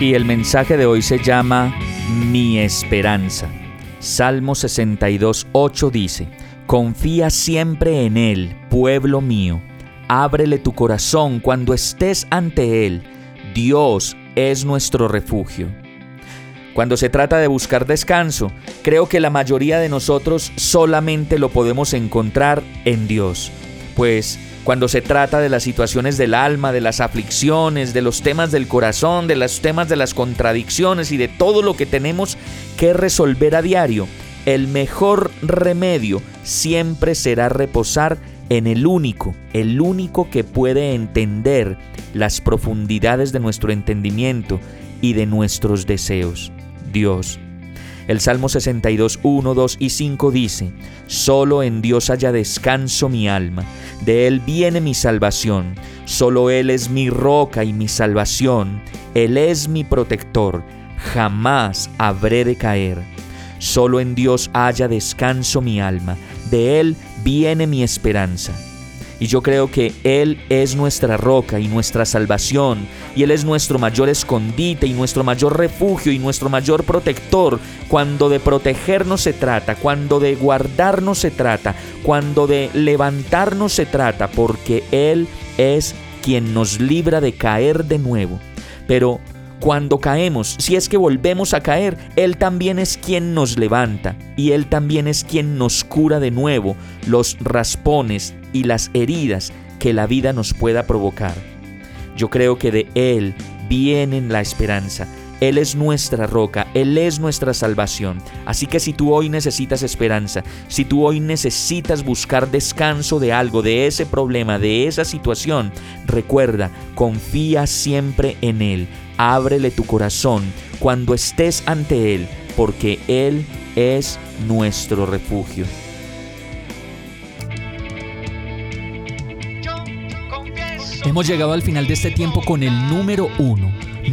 Y el mensaje de hoy se llama Mi esperanza. Salmo 62, 8 dice, Confía siempre en Él, pueblo mío. Ábrele tu corazón cuando estés ante Él. Dios es nuestro refugio. Cuando se trata de buscar descanso, creo que la mayoría de nosotros solamente lo podemos encontrar en Dios. Pues cuando se trata de las situaciones del alma, de las aflicciones, de los temas del corazón, de los temas de las contradicciones y de todo lo que tenemos que resolver a diario, el mejor remedio siempre será reposar en el único, el único que puede entender las profundidades de nuestro entendimiento y de nuestros deseos, Dios. El Salmo 62, 1, 2 y 5 dice, Solo en Dios haya descanso mi alma, de Él viene mi salvación, solo Él es mi roca y mi salvación, Él es mi protector, jamás habré de caer. Solo en Dios haya descanso mi alma, de Él viene mi esperanza. Y yo creo que Él es nuestra roca y nuestra salvación, y Él es nuestro mayor escondite y nuestro mayor refugio y nuestro mayor protector cuando de protegernos se trata, cuando de guardarnos se trata, cuando de levantarnos se trata, porque Él es quien nos libra de caer de nuevo. Pero cuando caemos, si es que volvemos a caer, Él también es quien nos levanta y Él también es quien nos cura de nuevo los raspones y las heridas que la vida nos pueda provocar. Yo creo que de Él viene la esperanza, él es nuestra roca, Él es nuestra salvación. Así que si tú hoy necesitas esperanza, si tú hoy necesitas buscar descanso de algo, de ese problema, de esa situación, recuerda, confía siempre en Él. Ábrele tu corazón cuando estés ante Él, porque Él es nuestro refugio. Hemos llegado al final de este tiempo con el número uno